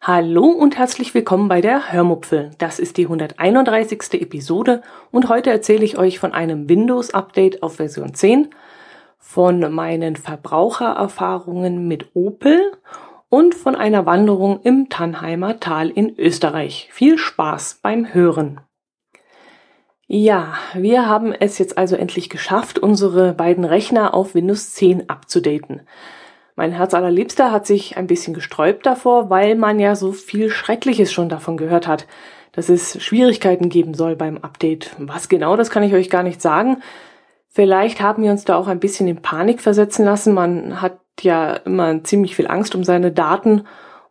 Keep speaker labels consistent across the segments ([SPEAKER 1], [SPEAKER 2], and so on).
[SPEAKER 1] Hallo und herzlich willkommen bei der Hörmupfel. Das ist die 131. Episode und heute erzähle ich euch von einem Windows-Update auf Version 10, von meinen Verbrauchererfahrungen mit Opel und von einer Wanderung im Tannheimer Tal in Österreich. Viel Spaß beim Hören. Ja, wir haben es jetzt also endlich geschafft, unsere beiden Rechner auf Windows 10 abzudaten. Mein Herz allerliebster hat sich ein bisschen gesträubt davor, weil man ja so viel Schreckliches schon davon gehört hat, dass es Schwierigkeiten geben soll beim Update. Was genau, das kann ich euch gar nicht sagen. Vielleicht haben wir uns da auch ein bisschen in Panik versetzen lassen. Man hat ja immer ziemlich viel Angst um seine Daten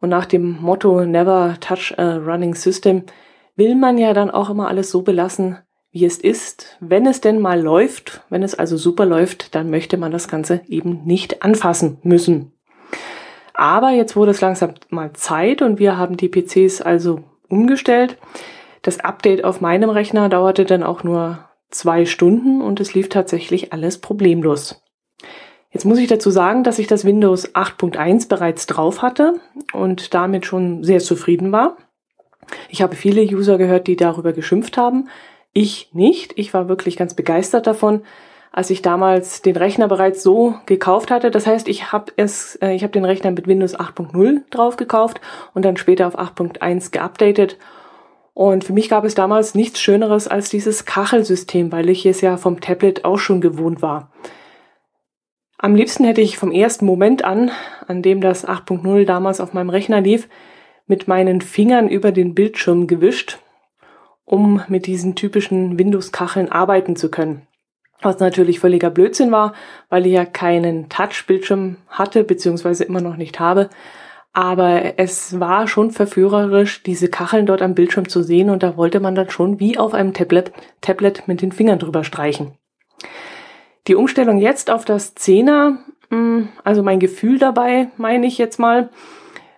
[SPEAKER 1] und nach dem Motto Never Touch a Running System will man ja dann auch immer alles so belassen, wie es ist. Wenn es denn mal läuft, wenn es also super läuft, dann möchte man das Ganze eben nicht anfassen müssen. Aber jetzt wurde es langsam mal Zeit und wir haben die PCs also umgestellt. Das Update auf meinem Rechner dauerte dann auch nur zwei Stunden und es lief tatsächlich alles problemlos. Jetzt muss ich dazu sagen, dass ich das Windows 8.1 bereits drauf hatte und damit schon sehr zufrieden war. Ich habe viele User gehört, die darüber geschimpft haben. Ich nicht. Ich war wirklich ganz begeistert davon, als ich damals den Rechner bereits so gekauft hatte. Das heißt, ich habe es, äh, ich habe den Rechner mit Windows 8.0 drauf gekauft und dann später auf 8.1 geupdatet. Und für mich gab es damals nichts Schöneres als dieses Kachelsystem, weil ich es ja vom Tablet auch schon gewohnt war. Am liebsten hätte ich vom ersten Moment an, an dem das 8.0 damals auf meinem Rechner lief, mit meinen Fingern über den Bildschirm gewischt um mit diesen typischen Windows-Kacheln arbeiten zu können. Was natürlich völliger Blödsinn war, weil ich ja keinen Touch-Bildschirm hatte, beziehungsweise immer noch nicht habe. Aber es war schon verführerisch, diese Kacheln dort am Bildschirm zu sehen und da wollte man dann schon wie auf einem Tablet, Tablet mit den Fingern drüber streichen. Die Umstellung jetzt auf das Zehner, hm, also mein Gefühl dabei, meine ich jetzt mal,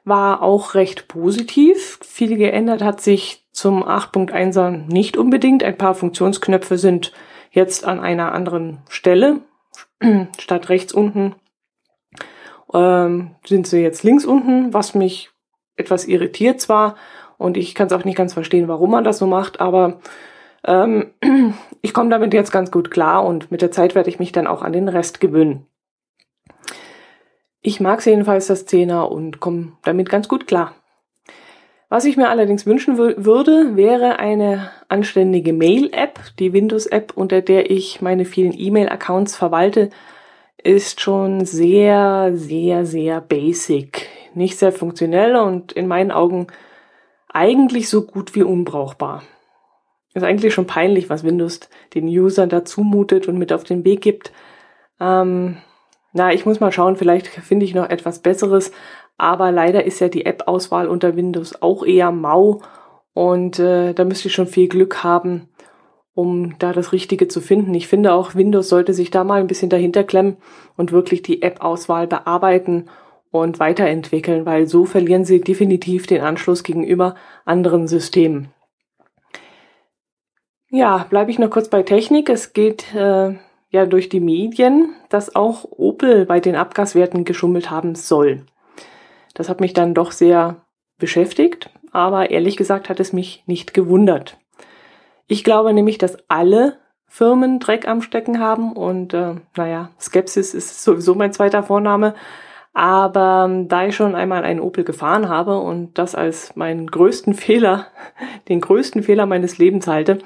[SPEAKER 1] war auch recht positiv. Viel geändert hat sich zum 8.1er nicht unbedingt. Ein paar Funktionsknöpfe sind jetzt an einer anderen Stelle. Statt rechts unten ähm, sind sie jetzt links unten, was mich etwas irritiert zwar. Und ich kann es auch nicht ganz verstehen, warum man das so macht, aber ähm, ich komme damit jetzt ganz gut klar und mit der Zeit werde ich mich dann auch an den Rest gewöhnen. Ich mag jedenfalls das Zehner und komme damit ganz gut klar. Was ich mir allerdings wünschen würde, wäre eine anständige Mail-App. Die Windows-App, unter der ich meine vielen E-Mail-Accounts verwalte, ist schon sehr, sehr, sehr basic. Nicht sehr funktionell und in meinen Augen eigentlich so gut wie unbrauchbar. Ist eigentlich schon peinlich, was Windows den Usern da zumutet und mit auf den Weg gibt. Ähm, na, ich muss mal schauen, vielleicht finde ich noch etwas Besseres, aber leider ist ja die App-Auswahl unter Windows auch eher mau und äh, da müsste ich schon viel Glück haben, um da das Richtige zu finden. Ich finde auch, Windows sollte sich da mal ein bisschen dahinter klemmen und wirklich die App-Auswahl bearbeiten und weiterentwickeln, weil so verlieren sie definitiv den Anschluss gegenüber anderen Systemen. Ja, bleibe ich noch kurz bei Technik. Es geht äh, ja durch die Medien, dass auch Opel bei den Abgaswerten geschummelt haben soll. Das hat mich dann doch sehr beschäftigt, aber ehrlich gesagt hat es mich nicht gewundert. Ich glaube nämlich, dass alle Firmen Dreck am Stecken haben und äh, naja, Skepsis ist sowieso mein zweiter Vorname. Aber ähm, da ich schon einmal einen Opel gefahren habe und das als meinen größten Fehler, den größten Fehler meines Lebens halte,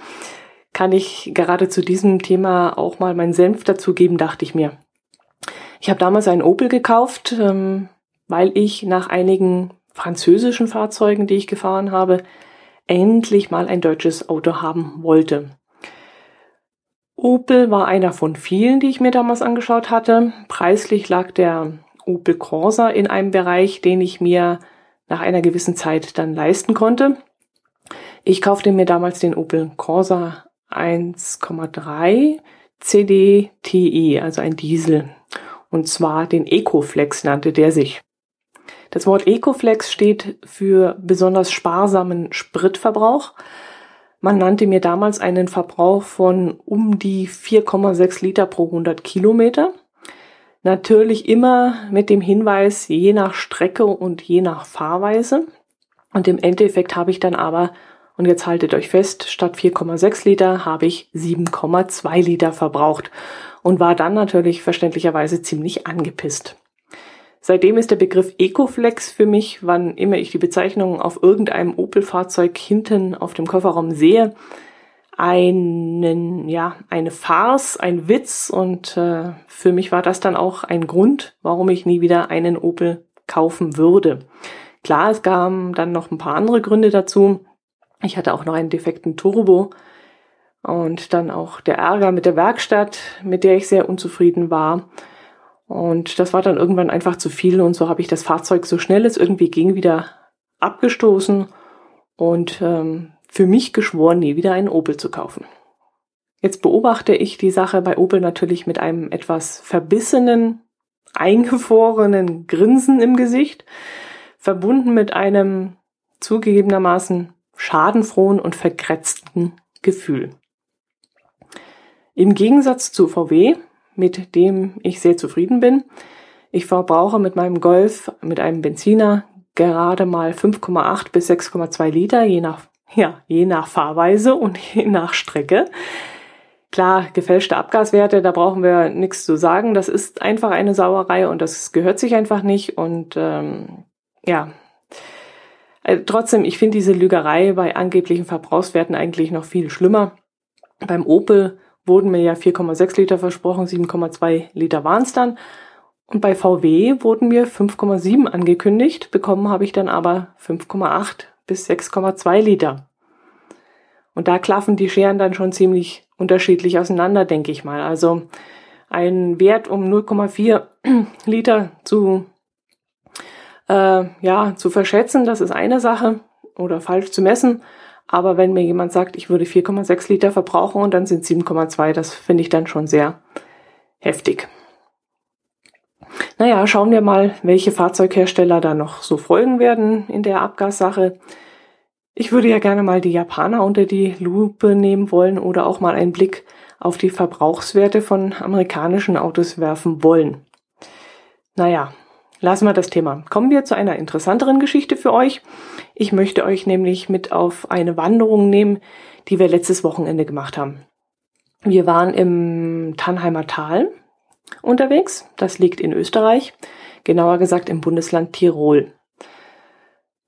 [SPEAKER 1] kann ich gerade zu diesem Thema auch mal meinen Senf dazugeben, dachte ich mir. Ich habe damals einen Opel gekauft, ähm, weil ich nach einigen französischen Fahrzeugen, die ich gefahren habe, endlich mal ein deutsches Auto haben wollte. Opel war einer von vielen, die ich mir damals angeschaut hatte. Preislich lag der Opel Corsa in einem Bereich, den ich mir nach einer gewissen Zeit dann leisten konnte. Ich kaufte mir damals den Opel Corsa 1,3 CDTI, also ein Diesel. Und zwar den Ecoflex nannte der sich. Das Wort Ecoflex steht für besonders sparsamen Spritverbrauch. Man nannte mir damals einen Verbrauch von um die 4,6 Liter pro 100 Kilometer. Natürlich immer mit dem Hinweis, je nach Strecke und je nach Fahrweise. Und im Endeffekt habe ich dann aber, und jetzt haltet euch fest, statt 4,6 Liter habe ich 7,2 Liter verbraucht und war dann natürlich verständlicherweise ziemlich angepisst. Seitdem ist der Begriff Ecoflex für mich, wann immer ich die Bezeichnung auf irgendeinem Opel-Fahrzeug hinten auf dem Kofferraum sehe, einen, ja, eine Farce, ein Witz und äh, für mich war das dann auch ein Grund, warum ich nie wieder einen Opel kaufen würde. Klar, es kamen dann noch ein paar andere Gründe dazu. Ich hatte auch noch einen defekten Turbo und dann auch der Ärger mit der Werkstatt, mit der ich sehr unzufrieden war. Und das war dann irgendwann einfach zu viel und so habe ich das Fahrzeug so schnell es irgendwie ging wieder abgestoßen und ähm, für mich geschworen, nie wieder einen Opel zu kaufen. Jetzt beobachte ich die Sache bei Opel natürlich mit einem etwas verbissenen, eingefrorenen Grinsen im Gesicht, verbunden mit einem zugegebenermaßen schadenfrohen und verkratzten Gefühl. Im Gegensatz zu VW mit dem ich sehr zufrieden bin. Ich verbrauche mit meinem Golf, mit einem Benziner gerade mal 5,8 bis 6,2 Liter, je nach, ja, je nach Fahrweise und je nach Strecke. Klar, gefälschte Abgaswerte, da brauchen wir nichts zu sagen. Das ist einfach eine Sauerei und das gehört sich einfach nicht. Und ähm, ja, also, trotzdem, ich finde diese Lügerei bei angeblichen Verbrauchswerten eigentlich noch viel schlimmer. Beim Opel wurden mir ja 4,6 Liter versprochen, 7,2 Liter waren es dann. Und bei VW wurden mir 5,7 angekündigt, bekommen habe ich dann aber 5,8 bis 6,2 Liter. Und da klaffen die Scheren dann schon ziemlich unterschiedlich auseinander, denke ich mal. Also ein Wert um 0,4 Liter zu, äh, ja, zu verschätzen, das ist eine Sache oder falsch zu messen. Aber wenn mir jemand sagt, ich würde 4,6 Liter verbrauchen und dann sind 7,2, das finde ich dann schon sehr heftig. Naja, schauen wir mal, welche Fahrzeughersteller da noch so folgen werden in der Abgassache. Ich würde ja gerne mal die Japaner unter die Lupe nehmen wollen oder auch mal einen Blick auf die Verbrauchswerte von amerikanischen Autos werfen wollen. Naja, lassen wir das Thema. Kommen wir zu einer interessanteren Geschichte für euch. Ich möchte euch nämlich mit auf eine Wanderung nehmen, die wir letztes Wochenende gemacht haben. Wir waren im Tannheimer Tal unterwegs. Das liegt in Österreich, genauer gesagt im Bundesland Tirol.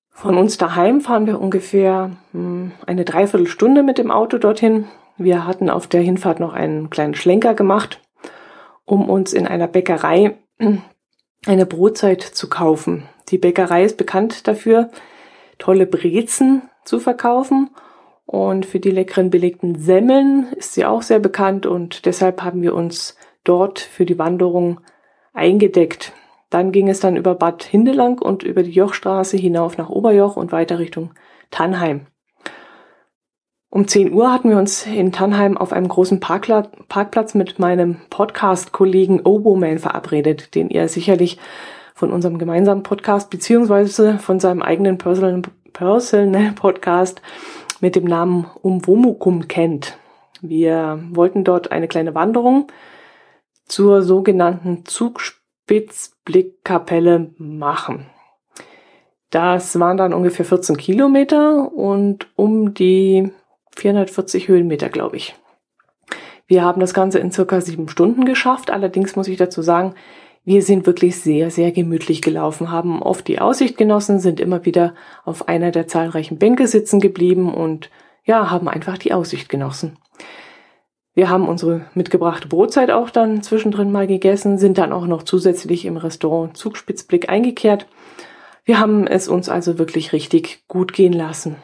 [SPEAKER 1] Von uns daheim fahren wir ungefähr hm, eine Dreiviertelstunde mit dem Auto dorthin. Wir hatten auf der Hinfahrt noch einen kleinen Schlenker gemacht, um uns in einer Bäckerei eine Brotzeit zu kaufen. Die Bäckerei ist bekannt dafür, tolle Brezen zu verkaufen. Und für die leckeren belegten Semmeln ist sie auch sehr bekannt und deshalb haben wir uns dort für die Wanderung eingedeckt. Dann ging es dann über Bad Hindelang und über die Jochstraße hinauf nach Oberjoch und weiter Richtung Tannheim. Um 10 Uhr hatten wir uns in Tannheim auf einem großen Parkplatz mit meinem Podcast-Kollegen Oboman verabredet, den ihr sicherlich von unserem gemeinsamen Podcast beziehungsweise von seinem eigenen Personal, Personal Podcast mit dem Namen Umwomukum kennt. Wir wollten dort eine kleine Wanderung zur sogenannten Zugspitzblickkapelle machen. Das waren dann ungefähr 14 Kilometer und um die 440 Höhenmeter, glaube ich. Wir haben das Ganze in circa sieben Stunden geschafft. Allerdings muss ich dazu sagen, wir sind wirklich sehr, sehr gemütlich gelaufen, haben oft die Aussicht genossen, sind immer wieder auf einer der zahlreichen Bänke sitzen geblieben und ja, haben einfach die Aussicht genossen. Wir haben unsere mitgebrachte Brotzeit auch dann zwischendrin mal gegessen, sind dann auch noch zusätzlich im Restaurant Zugspitzblick eingekehrt. Wir haben es uns also wirklich richtig gut gehen lassen.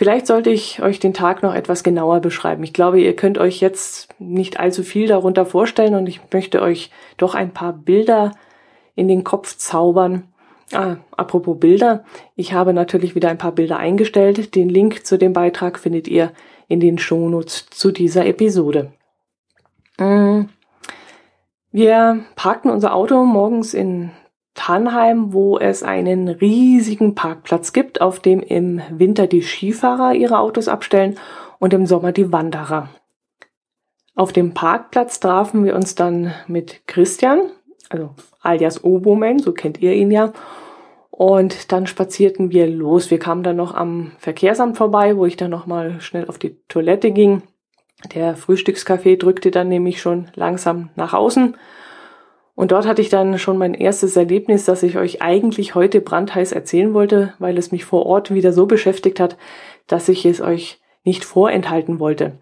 [SPEAKER 1] Vielleicht sollte ich euch den Tag noch etwas genauer beschreiben. Ich glaube, ihr könnt euch jetzt nicht allzu viel darunter vorstellen und ich möchte euch doch ein paar Bilder in den Kopf zaubern. Ah, apropos Bilder. Ich habe natürlich wieder ein paar Bilder eingestellt. Den Link zu dem Beitrag findet ihr in den Shownotes zu dieser Episode. Mm. Wir parkten unser Auto morgens in Tannheim, wo es einen riesigen Parkplatz gibt, auf dem im Winter die Skifahrer ihre Autos abstellen und im Sommer die Wanderer. Auf dem Parkplatz trafen wir uns dann mit Christian, also alias Oboman, so kennt ihr ihn ja. Und dann spazierten wir los. Wir kamen dann noch am Verkehrsamt vorbei, wo ich dann noch mal schnell auf die Toilette ging. Der Frühstückskaffee drückte dann nämlich schon langsam nach außen. Und dort hatte ich dann schon mein erstes Erlebnis, das ich euch eigentlich heute brandheiß erzählen wollte, weil es mich vor Ort wieder so beschäftigt hat, dass ich es euch nicht vorenthalten wollte.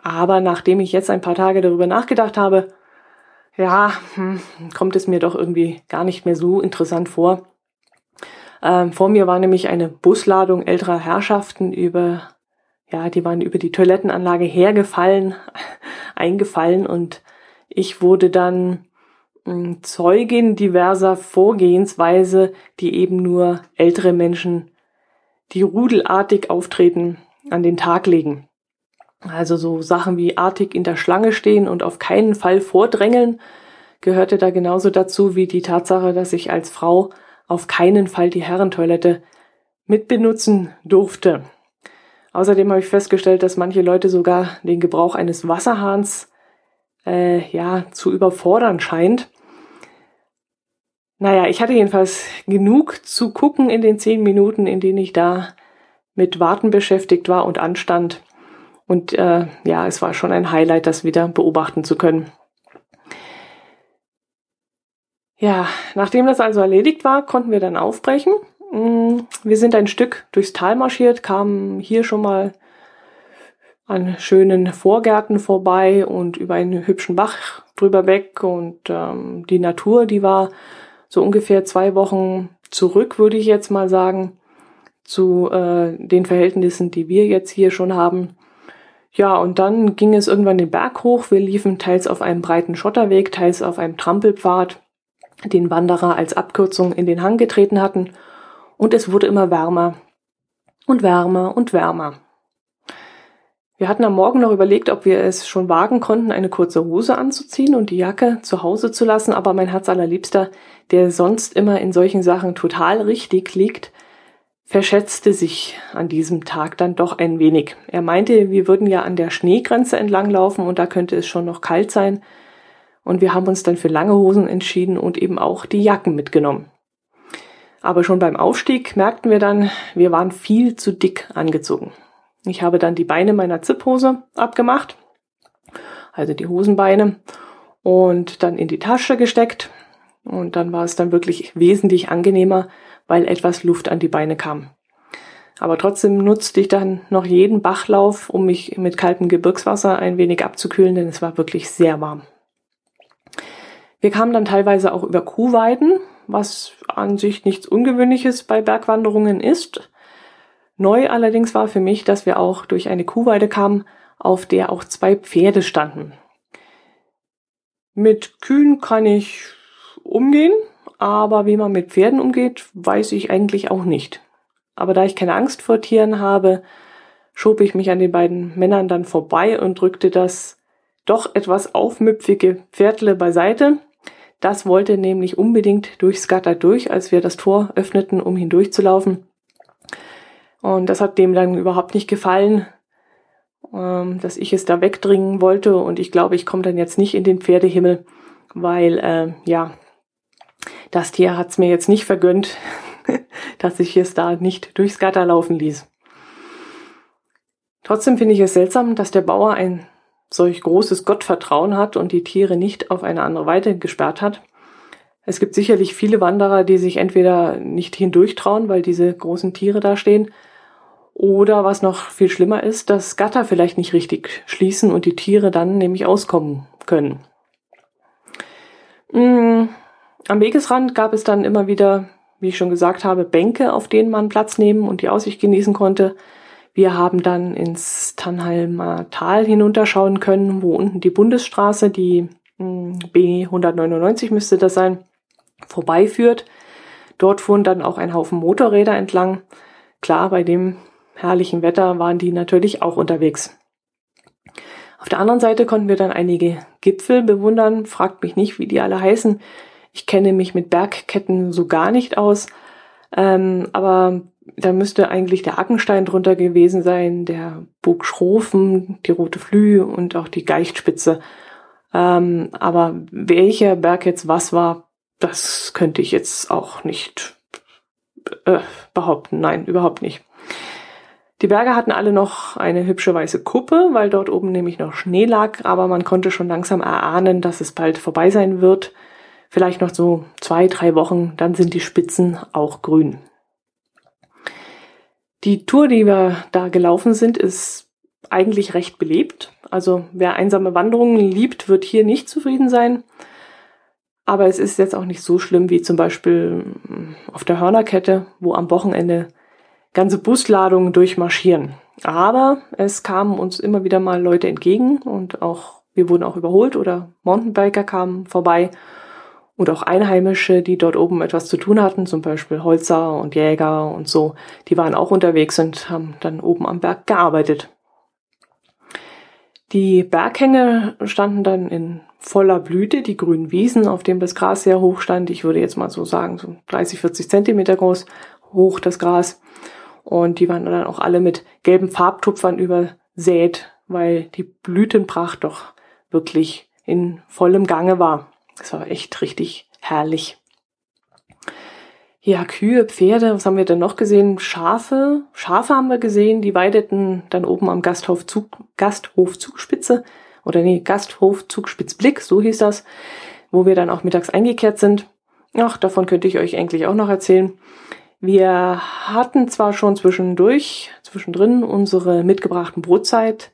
[SPEAKER 1] Aber nachdem ich jetzt ein paar Tage darüber nachgedacht habe, ja, hm, kommt es mir doch irgendwie gar nicht mehr so interessant vor. Ähm, vor mir war nämlich eine Busladung älterer Herrschaften über, ja, die waren über die Toilettenanlage hergefallen, eingefallen und ich wurde dann Zeugin diverser Vorgehensweise, die eben nur ältere Menschen, die rudelartig auftreten, an den Tag legen. Also so Sachen wie artig in der Schlange stehen und auf keinen Fall vordrängeln gehörte da genauso dazu wie die Tatsache, dass ich als Frau auf keinen Fall die Herrentoilette mitbenutzen durfte. Außerdem habe ich festgestellt, dass manche Leute sogar den Gebrauch eines Wasserhahns äh, ja zu überfordern scheint. Naja, ich hatte jedenfalls genug zu gucken in den zehn Minuten, in denen ich da mit Warten beschäftigt war und anstand. Und äh, ja, es war schon ein Highlight, das wieder beobachten zu können. Ja, nachdem das also erledigt war, konnten wir dann aufbrechen. Mm, wir sind ein Stück durchs Tal marschiert, kamen hier schon mal an schönen Vorgärten vorbei und über einen hübschen Bach drüber weg und ähm, die Natur, die war so ungefähr zwei Wochen zurück, würde ich jetzt mal sagen, zu äh, den Verhältnissen, die wir jetzt hier schon haben. Ja, und dann ging es irgendwann den Berg hoch. Wir liefen teils auf einem breiten Schotterweg, teils auf einem Trampelpfad den Wanderer als Abkürzung in den Hang getreten hatten, und es wurde immer wärmer und wärmer und wärmer. Wir hatten am Morgen noch überlegt, ob wir es schon wagen konnten, eine kurze Hose anzuziehen und die Jacke zu Hause zu lassen, aber mein Herz allerliebster, der sonst immer in solchen Sachen total richtig liegt, verschätzte sich an diesem Tag dann doch ein wenig. Er meinte, wir würden ja an der Schneegrenze entlanglaufen und da könnte es schon noch kalt sein, und wir haben uns dann für lange Hosen entschieden und eben auch die Jacken mitgenommen. Aber schon beim Aufstieg merkten wir dann, wir waren viel zu dick angezogen. Ich habe dann die Beine meiner Zipphose abgemacht, also die Hosenbeine, und dann in die Tasche gesteckt. Und dann war es dann wirklich wesentlich angenehmer, weil etwas Luft an die Beine kam. Aber trotzdem nutzte ich dann noch jeden Bachlauf, um mich mit kaltem Gebirgswasser ein wenig abzukühlen, denn es war wirklich sehr warm. Wir kamen dann teilweise auch über Kuhweiden, was an sich nichts Ungewöhnliches bei Bergwanderungen ist. Neu allerdings war für mich, dass wir auch durch eine Kuhweide kamen, auf der auch zwei Pferde standen. Mit Kühen kann ich umgehen, aber wie man mit Pferden umgeht, weiß ich eigentlich auch nicht. Aber da ich keine Angst vor Tieren habe, schob ich mich an den beiden Männern dann vorbei und drückte das doch etwas aufmüpfige Pferdle beiseite das wollte nämlich unbedingt durchs Gatter durch, als wir das Tor öffneten, um hindurchzulaufen. Und das hat dem dann überhaupt nicht gefallen, ähm, dass ich es da wegdringen wollte. Und ich glaube, ich komme dann jetzt nicht in den Pferdehimmel, weil, äh, ja, das Tier hat es mir jetzt nicht vergönnt, dass ich es da nicht durchs Gatter laufen ließ. Trotzdem finde ich es seltsam, dass der Bauer ein solch großes Gottvertrauen hat und die Tiere nicht auf eine andere Weite gesperrt hat. Es gibt sicherlich viele Wanderer, die sich entweder nicht hindurchtrauen, weil diese großen Tiere da stehen, oder was noch viel schlimmer ist, dass Gatter vielleicht nicht richtig schließen und die Tiere dann nämlich auskommen können. Mm, am Wegesrand gab es dann immer wieder, wie ich schon gesagt habe, Bänke, auf denen man Platz nehmen und die Aussicht genießen konnte. Wir haben dann ins Tannheimer Tal hinunterschauen können, wo unten die Bundesstraße, die hm, B199 müsste das sein, vorbeiführt. Dort fuhren dann auch ein Haufen Motorräder entlang. Klar, bei dem herrlichen Wetter waren die natürlich auch unterwegs. Auf der anderen Seite konnten wir dann einige Gipfel bewundern. Fragt mich nicht, wie die alle heißen. Ich kenne mich mit Bergketten so gar nicht aus. Ähm, aber da müsste eigentlich der Ackenstein drunter gewesen sein, der Burg Schrofen, die Rote Flühe und auch die Geichtspitze. Ähm, aber welcher Berg jetzt was war, das könnte ich jetzt auch nicht äh, behaupten. Nein, überhaupt nicht. Die Berge hatten alle noch eine hübsche weiße Kuppe, weil dort oben nämlich noch Schnee lag, aber man konnte schon langsam erahnen, dass es bald vorbei sein wird. Vielleicht noch so zwei, drei Wochen, dann sind die Spitzen auch grün. Die Tour, die wir da gelaufen sind, ist eigentlich recht belebt. Also wer einsame Wanderungen liebt, wird hier nicht zufrieden sein. Aber es ist jetzt auch nicht so schlimm wie zum Beispiel auf der Hörnerkette, wo am Wochenende ganze Busladungen durchmarschieren. Aber es kamen uns immer wieder mal Leute entgegen und auch wir wurden auch überholt oder Mountainbiker kamen vorbei und auch Einheimische, die dort oben etwas zu tun hatten, zum Beispiel Holzer und Jäger und so, die waren auch unterwegs und haben dann oben am Berg gearbeitet. Die Berghänge standen dann in voller Blüte, die grünen Wiesen, auf dem das Gras sehr hoch stand. Ich würde jetzt mal so sagen, so 30, 40 Zentimeter groß hoch das Gras. Und die waren dann auch alle mit gelben Farbtupfern übersät, weil die Blütenpracht doch wirklich in vollem Gange war. Das war echt richtig herrlich. Ja, Kühe, Pferde, was haben wir denn noch gesehen? Schafe. Schafe haben wir gesehen, die weideten dann oben am Gasthof, Zug, Gasthof Zugspitze oder nee, Gasthof Zugspitzblick, so hieß das, wo wir dann auch mittags eingekehrt sind. Ach, davon könnte ich euch eigentlich auch noch erzählen. Wir hatten zwar schon zwischendurch, zwischendrin unsere mitgebrachten Brotzeit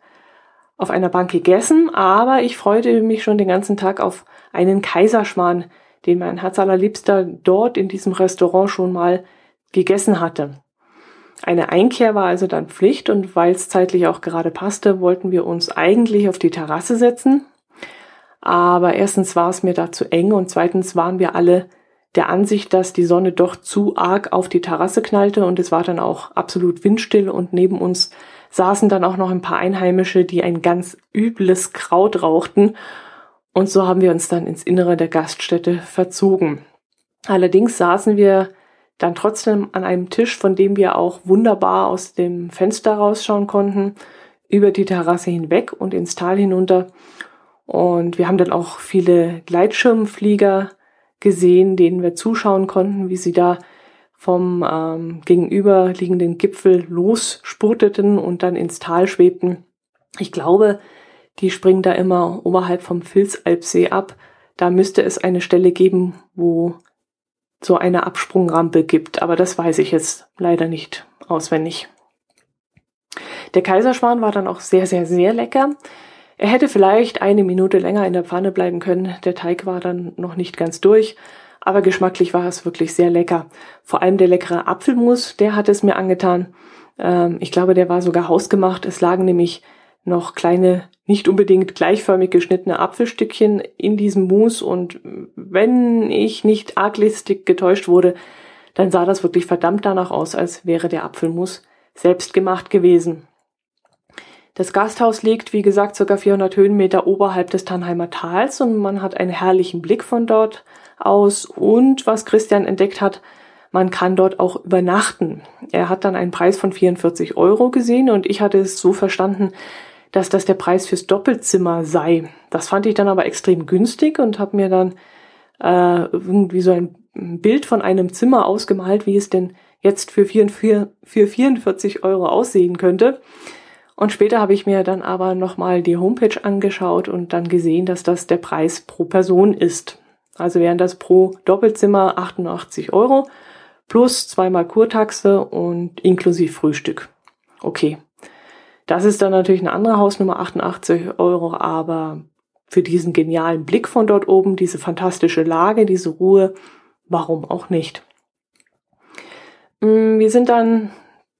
[SPEAKER 1] auf einer Bank gegessen, aber ich freute mich schon den ganzen Tag auf einen Kaiserschmarrn, den mein Herz allerliebster dort in diesem Restaurant schon mal gegessen hatte. Eine Einkehr war also dann Pflicht und weil es zeitlich auch gerade passte, wollten wir uns eigentlich auf die Terrasse setzen. Aber erstens war es mir da zu eng und zweitens waren wir alle der Ansicht, dass die Sonne doch zu arg auf die Terrasse knallte und es war dann auch absolut windstill und neben uns saßen dann auch noch ein paar Einheimische, die ein ganz übles Kraut rauchten und so haben wir uns dann ins Innere der Gaststätte verzogen. Allerdings saßen wir dann trotzdem an einem Tisch, von dem wir auch wunderbar aus dem Fenster rausschauen konnten, über die Terrasse hinweg und ins Tal hinunter. Und wir haben dann auch viele Gleitschirmflieger gesehen, denen wir zuschauen konnten, wie sie da vom ähm, gegenüberliegenden Gipfel losspurteten und dann ins Tal schwebten. Ich glaube, die springen da immer oberhalb vom Vilsalpsee ab. Da müsste es eine Stelle geben, wo so eine Absprungrampe gibt, aber das weiß ich jetzt leider nicht auswendig. Der Kaiserschwan war dann auch sehr, sehr, sehr lecker. Er hätte vielleicht eine Minute länger in der Pfanne bleiben können. Der Teig war dann noch nicht ganz durch, aber geschmacklich war es wirklich sehr lecker. Vor allem der leckere Apfelmus, der hat es mir angetan. Ähm, ich glaube, der war sogar hausgemacht. Es lagen nämlich noch kleine, nicht unbedingt gleichförmig geschnittene Apfelstückchen in diesem Mousse und wenn ich nicht arglistig getäuscht wurde, dann sah das wirklich verdammt danach aus, als wäre der Apfelmus selbst gemacht gewesen. Das Gasthaus liegt, wie gesagt, ca. 400 Höhenmeter oberhalb des Tannheimer Tals und man hat einen herrlichen Blick von dort aus. Und was Christian entdeckt hat, man kann dort auch übernachten. Er hat dann einen Preis von 44 Euro gesehen und ich hatte es so verstanden, dass das der Preis fürs Doppelzimmer sei. Das fand ich dann aber extrem günstig und habe mir dann äh, irgendwie so ein Bild von einem Zimmer ausgemalt, wie es denn jetzt für, 44, für 44 Euro aussehen könnte. Und später habe ich mir dann aber nochmal die Homepage angeschaut und dann gesehen, dass das der Preis pro Person ist. Also wären das pro Doppelzimmer 88 Euro plus zweimal Kurtaxe und inklusive Frühstück. Okay. Das ist dann natürlich eine andere Hausnummer, 88 Euro, aber für diesen genialen Blick von dort oben, diese fantastische Lage, diese Ruhe, warum auch nicht? Mm, wir sind dann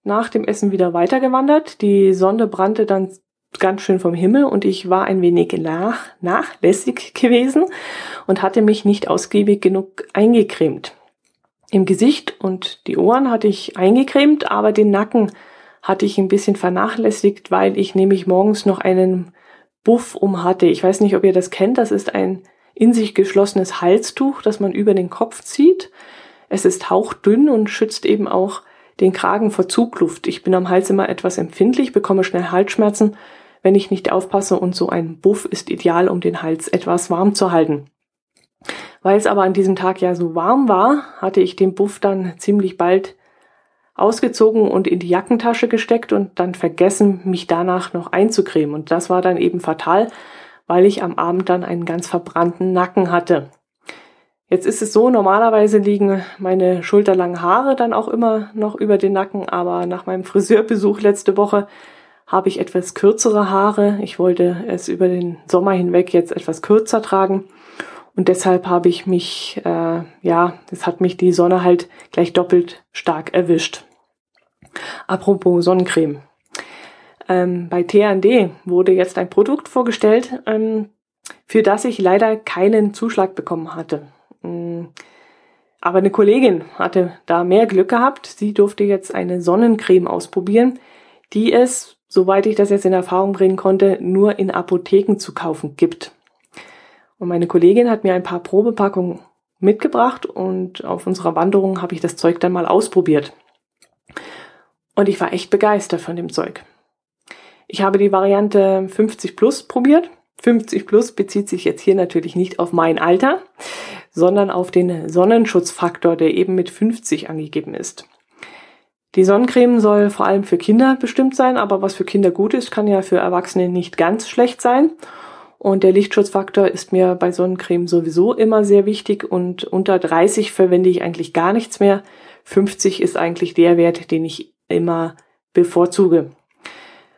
[SPEAKER 1] nach dem Essen wieder weitergewandert. Die Sonne brannte dann ganz schön vom Himmel und ich war ein wenig nach, nachlässig gewesen und hatte mich nicht ausgiebig genug eingecremt. Im Gesicht und die Ohren hatte ich eingecremt, aber den Nacken hatte ich ein bisschen vernachlässigt, weil ich nämlich morgens noch einen Buff um hatte. Ich weiß nicht, ob ihr das kennt. Das ist ein in sich geschlossenes Halstuch, das man über den Kopf zieht. Es ist hauchdünn und schützt eben auch den Kragen vor Zugluft. Ich bin am Hals immer etwas empfindlich, bekomme schnell Halsschmerzen, wenn ich nicht aufpasse und so ein Buff ist ideal, um den Hals etwas warm zu halten. Weil es aber an diesem Tag ja so warm war, hatte ich den Buff dann ziemlich bald ausgezogen und in die Jackentasche gesteckt und dann vergessen, mich danach noch einzucremen. Und das war dann eben fatal, weil ich am Abend dann einen ganz verbrannten Nacken hatte. Jetzt ist es so, normalerweise liegen meine schulterlangen Haare dann auch immer noch über den Nacken, aber nach meinem Friseurbesuch letzte Woche habe ich etwas kürzere Haare. Ich wollte es über den Sommer hinweg jetzt etwas kürzer tragen und deshalb habe ich mich, äh, ja, es hat mich die Sonne halt gleich doppelt stark erwischt. Apropos Sonnencreme. Ähm, bei TND wurde jetzt ein Produkt vorgestellt, ähm, für das ich leider keinen Zuschlag bekommen hatte. Mm, aber eine Kollegin hatte da mehr Glück gehabt. Sie durfte jetzt eine Sonnencreme ausprobieren, die es, soweit ich das jetzt in Erfahrung bringen konnte, nur in Apotheken zu kaufen gibt. Und meine Kollegin hat mir ein paar Probepackungen mitgebracht und auf unserer Wanderung habe ich das Zeug dann mal ausprobiert. Und ich war echt begeistert von dem Zeug. Ich habe die Variante 50 Plus probiert. 50 Plus bezieht sich jetzt hier natürlich nicht auf mein Alter, sondern auf den Sonnenschutzfaktor, der eben mit 50 angegeben ist. Die Sonnencreme soll vor allem für Kinder bestimmt sein, aber was für Kinder gut ist, kann ja für Erwachsene nicht ganz schlecht sein. Und der Lichtschutzfaktor ist mir bei Sonnencreme sowieso immer sehr wichtig und unter 30 verwende ich eigentlich gar nichts mehr. 50 ist eigentlich der Wert, den ich immer bevorzuge.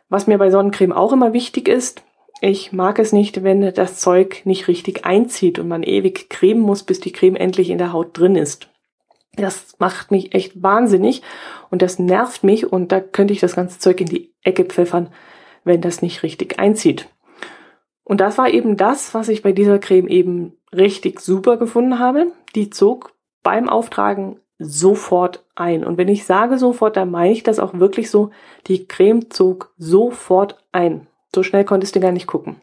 [SPEAKER 1] Was mir bei Sonnencreme auch immer wichtig ist, ich mag es nicht, wenn das Zeug nicht richtig einzieht und man ewig cremen muss, bis die Creme endlich in der Haut drin ist. Das macht mich echt wahnsinnig und das nervt mich und da könnte ich das ganze Zeug in die Ecke pfeffern, wenn das nicht richtig einzieht. Und das war eben das, was ich bei dieser Creme eben richtig super gefunden habe. Die zog beim Auftragen sofort ein. Und wenn ich sage sofort, dann meine ich das auch wirklich so. Die Creme zog sofort ein. So schnell konntest du gar nicht gucken.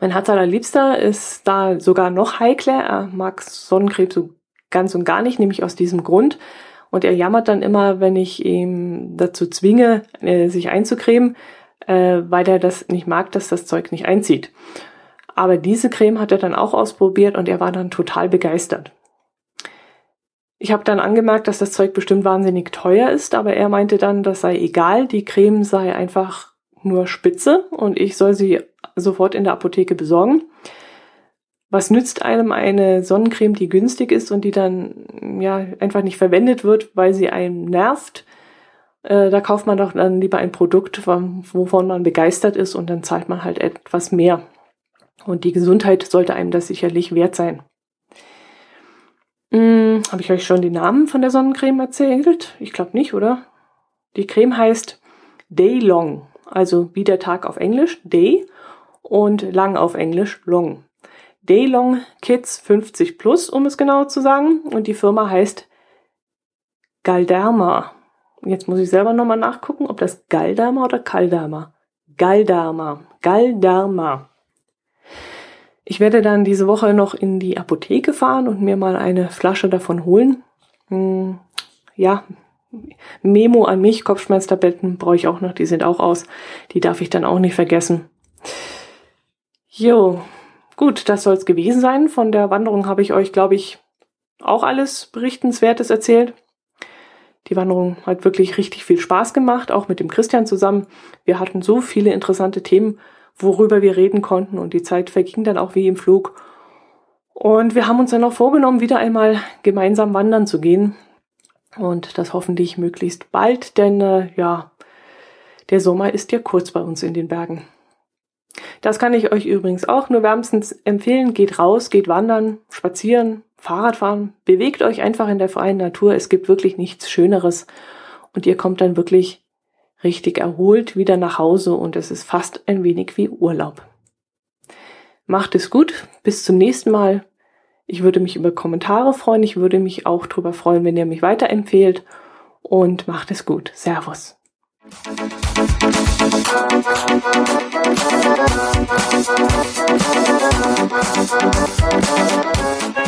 [SPEAKER 1] Mein Herz allerliebster ist da sogar noch heikler. Er mag Sonnencreme so ganz und gar nicht, nämlich aus diesem Grund. Und er jammert dann immer, wenn ich ihm dazu zwinge, äh, sich einzucremen, äh, weil er das nicht mag, dass das Zeug nicht einzieht. Aber diese Creme hat er dann auch ausprobiert und er war dann total begeistert. Ich habe dann angemerkt, dass das Zeug bestimmt wahnsinnig teuer ist, aber er meinte dann, das sei egal, die Creme sei einfach nur spitze und ich soll sie sofort in der Apotheke besorgen. Was nützt einem eine Sonnencreme, die günstig ist und die dann ja einfach nicht verwendet wird, weil sie einem nervt? Äh, da kauft man doch dann lieber ein Produkt, wovon man begeistert ist und dann zahlt man halt etwas mehr. Und die Gesundheit sollte einem das sicherlich wert sein. Hm, Habe ich euch schon die Namen von der Sonnencreme erzählt? Ich glaube nicht, oder? Die Creme heißt Day Long, also wie der Tag auf Englisch, Day, und lang auf Englisch, Long. Day Long Kids 50 Plus, um es genau zu sagen. Und die Firma heißt Galderma. Jetzt muss ich selber nochmal nachgucken, ob das Galderma oder Kalderma. Galderma. Galderma. Ich werde dann diese Woche noch in die Apotheke fahren und mir mal eine Flasche davon holen. Hm, ja, Memo an mich, Kopfschmerztabletten brauche ich auch noch, die sind auch aus. Die darf ich dann auch nicht vergessen. Jo, gut, das soll es gewesen sein. Von der Wanderung habe ich euch, glaube ich, auch alles Berichtenswertes erzählt. Die Wanderung hat wirklich richtig viel Spaß gemacht, auch mit dem Christian zusammen. Wir hatten so viele interessante Themen, worüber wir reden konnten und die Zeit verging dann auch wie im Flug. Und wir haben uns dann auch vorgenommen, wieder einmal gemeinsam wandern zu gehen. Und das hoffentlich möglichst bald, denn äh, ja, der Sommer ist ja kurz bei uns in den Bergen. Das kann ich euch übrigens auch nur wärmstens empfehlen. Geht raus, geht wandern, spazieren, Fahrradfahren, bewegt euch einfach in der freien Natur. Es gibt wirklich nichts Schöneres. Und ihr kommt dann wirklich richtig erholt wieder nach Hause und es ist fast ein wenig wie Urlaub. Macht es gut. Bis zum nächsten Mal. Ich würde mich über Kommentare freuen. Ich würde mich auch darüber freuen, wenn ihr mich weiterempfehlt. Und macht es gut. Servus. Musik